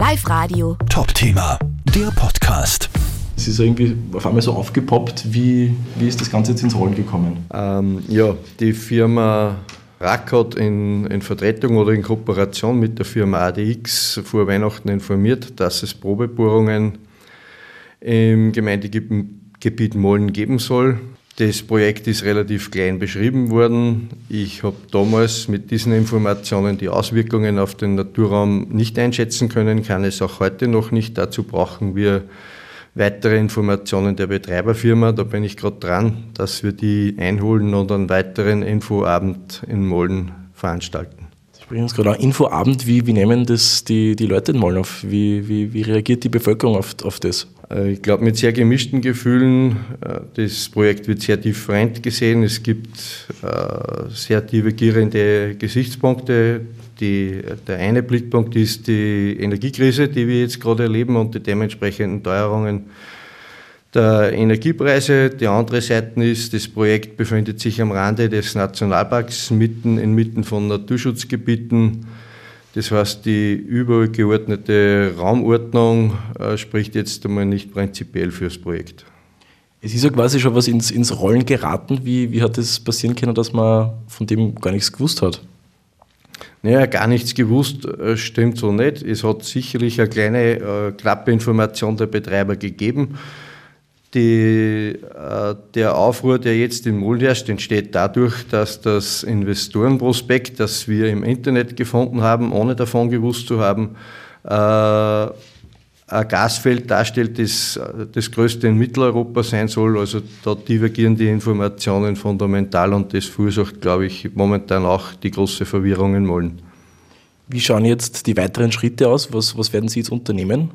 Live Radio. Top Thema, der Podcast. Es ist irgendwie auf einmal so aufgepoppt. Wie, wie ist das Ganze jetzt ins Rollen gekommen? Ähm, ja, die Firma RAK hat in, in, Vertretung oder in Kooperation mit der Firma ADX vor Weihnachten informiert, dass es Probebohrungen im Gemeindegebiet Mollen geben soll. Das Projekt ist relativ klein beschrieben worden. Ich habe damals mit diesen Informationen die Auswirkungen auf den Naturraum nicht einschätzen können, kann es auch heute noch nicht. Dazu brauchen wir weitere Informationen der Betreiberfirma. Da bin ich gerade dran, dass wir die einholen und einen weiteren Infoabend in Mollen veranstalten. Sie sprechen uns gerade auch Infoabend. Wie, wie nehmen das die, die Leute in Mollen auf? Wie, wie, wie reagiert die Bevölkerung auf, auf das? Äh, ich glaube, mit sehr gemischten Gefühlen. Äh, das Projekt wird sehr different gesehen. Es gibt äh, sehr divergierende Gesichtspunkte. Die, der eine Blickpunkt ist die Energiekrise, die wir jetzt gerade erleben und die dementsprechenden Teuerungen der Energiepreise. Die andere Seite ist, das Projekt befindet sich am Rande des Nationalparks, mitten inmitten von Naturschutzgebieten. Das heißt, die übergeordnete Raumordnung äh, spricht jetzt einmal nicht prinzipiell fürs Projekt. Es ist ja quasi schon was ins, ins Rollen geraten. Wie, wie hat es passieren können, dass man von dem gar nichts gewusst hat? Naja, gar nichts gewusst äh, stimmt so nicht. Es hat sicherlich eine kleine, äh, knappe Information der Betreiber gegeben. Die, äh, der Aufruhr, der jetzt in Mulden herrscht, entsteht dadurch, dass das Investorenprospekt, das wir im Internet gefunden haben, ohne davon gewusst zu haben, äh, ein Gasfeld darstellt, das das größte in Mitteleuropa sein soll. Also da divergieren die Informationen fundamental und das verursacht, glaube ich, momentan auch die große Verwirrung in Mollen. Wie schauen jetzt die weiteren Schritte aus? Was, was werden Sie jetzt unternehmen?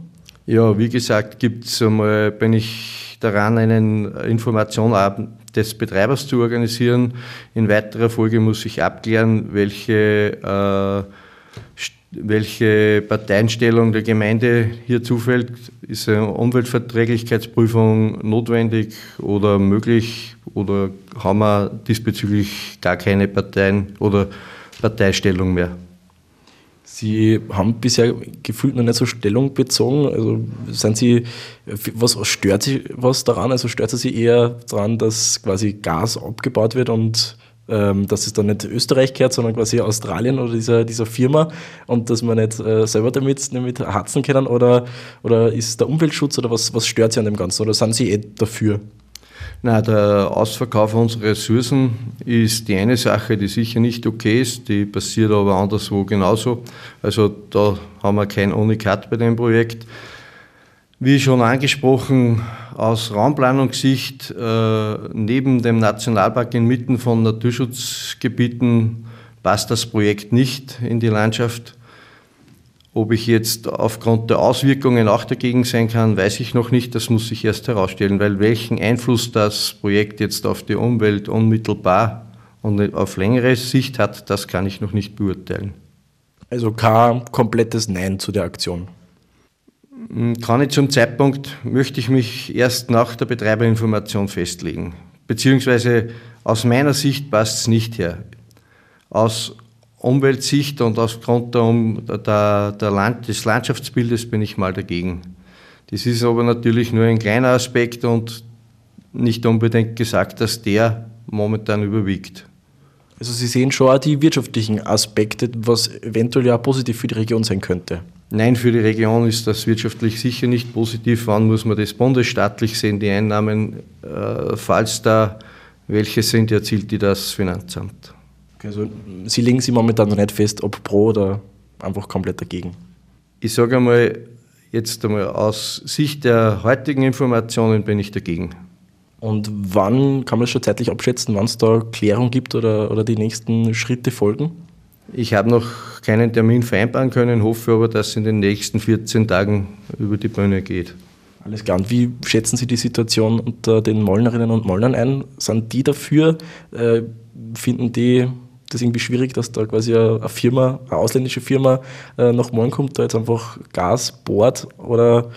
Ja, wie gesagt, gibt's einmal, bin ich daran, einen Informationabend des Betreibers zu organisieren. In weiterer Folge muss ich abklären, welche äh, welche Parteienstellung der Gemeinde hier zufällt. Ist eine Umweltverträglichkeitsprüfung notwendig oder möglich oder haben wir diesbezüglich gar keine Parteien oder Parteistellung mehr? Sie haben bisher gefühlt noch nicht so Stellung bezogen. Also sind Sie, was stört Sie was daran? Also stört Sie eher daran, dass quasi Gas abgebaut wird und ähm, dass es dann nicht Österreich gehört, sondern quasi Australien oder dieser, dieser Firma und dass man nicht äh, selber damit, damit harzen können oder, oder ist der Umweltschutz oder was, was stört Sie an dem Ganzen oder sind Sie eh dafür? Na, der Ausverkauf unserer Ressourcen ist die eine Sache, die sicher nicht okay ist, die passiert aber anderswo genauso. Also da haben wir kein Unikat bei dem Projekt. Wie schon angesprochen, aus Raumplanungssicht äh, neben dem Nationalpark inmitten von Naturschutzgebieten passt das Projekt nicht in die Landschaft. Ob ich jetzt aufgrund der Auswirkungen auch dagegen sein kann, weiß ich noch nicht. Das muss sich erst herausstellen, weil welchen Einfluss das Projekt jetzt auf die Umwelt unmittelbar und auf längere Sicht hat, das kann ich noch nicht beurteilen. Also kein komplettes Nein zu der Aktion. Hm, kann ich zum Zeitpunkt, möchte ich mich erst nach der Betreiberinformation festlegen. Beziehungsweise aus meiner Sicht passt es nicht her. Aus Umweltsicht und aufgrund der, der, der Land, des Landschaftsbildes bin ich mal dagegen. Das ist aber natürlich nur ein kleiner Aspekt und nicht unbedingt gesagt, dass der momentan überwiegt. Also Sie sehen schon auch die wirtschaftlichen Aspekte, was eventuell ja positiv für die Region sein könnte. Nein, für die Region ist das wirtschaftlich sicher nicht positiv. Wann muss man das bundesstaatlich sehen, die Einnahmen? Äh, falls da welche sind, erzielt die das Finanzamt. Also Sie legen sich momentan noch nicht fest, ob pro oder einfach komplett dagegen? Ich sage einmal, jetzt einmal aus Sicht der heutigen Informationen bin ich dagegen. Und wann kann man schon zeitlich abschätzen, wann es da Klärung gibt oder, oder die nächsten Schritte folgen? Ich habe noch keinen Termin vereinbaren können, hoffe aber, dass es in den nächsten 14 Tagen über die Bühne geht. Alles klar. Und wie schätzen Sie die Situation unter den Mollnerinnen und Mollnern ein? Sind die dafür? Äh, finden die das irgendwie schwierig, dass da quasi eine Firma, eine ausländische Firma äh, nach Mollen kommt, da jetzt einfach Gas bohrt? Oder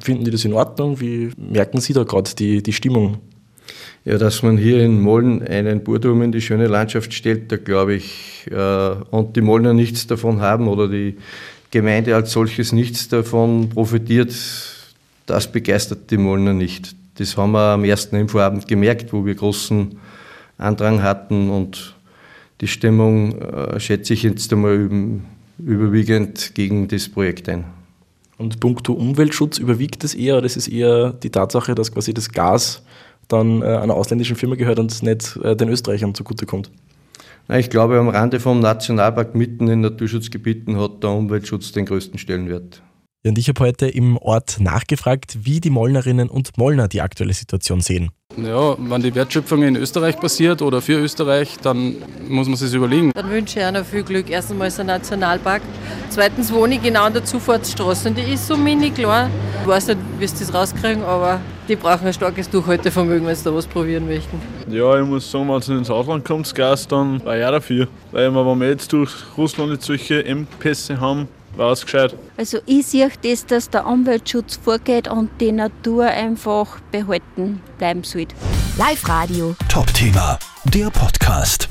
finden die das in Ordnung? Wie merken Sie da gerade die, die Stimmung? Ja, dass man hier in Mollen einen Burturm in die schöne Landschaft stellt, da glaube ich, äh, und die Mollner nichts davon haben oder die, Gemeinde als solches nichts davon profitiert, das begeistert die Mollner nicht. Das haben wir am ersten Infoabend gemerkt, wo wir großen Andrang hatten und die Stimmung äh, schätze ich jetzt einmal überwiegend gegen das Projekt ein. Und puncto Umweltschutz überwiegt das eher, oder ist es eher die Tatsache, dass quasi das Gas dann äh, einer ausländischen Firma gehört und nicht äh, den Österreichern zugutekommt? Ich glaube, am Rande vom Nationalpark mitten in Naturschutzgebieten hat der Umweltschutz den größten Stellenwert. Ja, und ich habe heute im Ort nachgefragt, wie die Mollnerinnen und Mollner die aktuelle Situation sehen. Ja, wenn die Wertschöpfung in Österreich passiert oder für Österreich, dann muss man sich überlegen. Dann wünsche ich einer viel Glück. Erstens mal ist ein Nationalpark. Zweitens wohne ich genau an der Zufahrtsstraße und die ist so mini klein. Ich weiß nicht, wie sie das rauskriegen, aber die brauchen ein starkes Durchhaltevermögen, wenn sie da was probieren möchten. Ja, ich muss sagen, wenn es ins Ausland kommt, das Gas, dann war ich auch dafür. Weil wir, wenn wir jetzt durch Russland nicht solche Engpässe haben, war es gescheit. Also ich sehe das, dass der Umweltschutz vorgeht und die Natur einfach behalten bleiben sollte. Live Radio. Top Thema, der Podcast.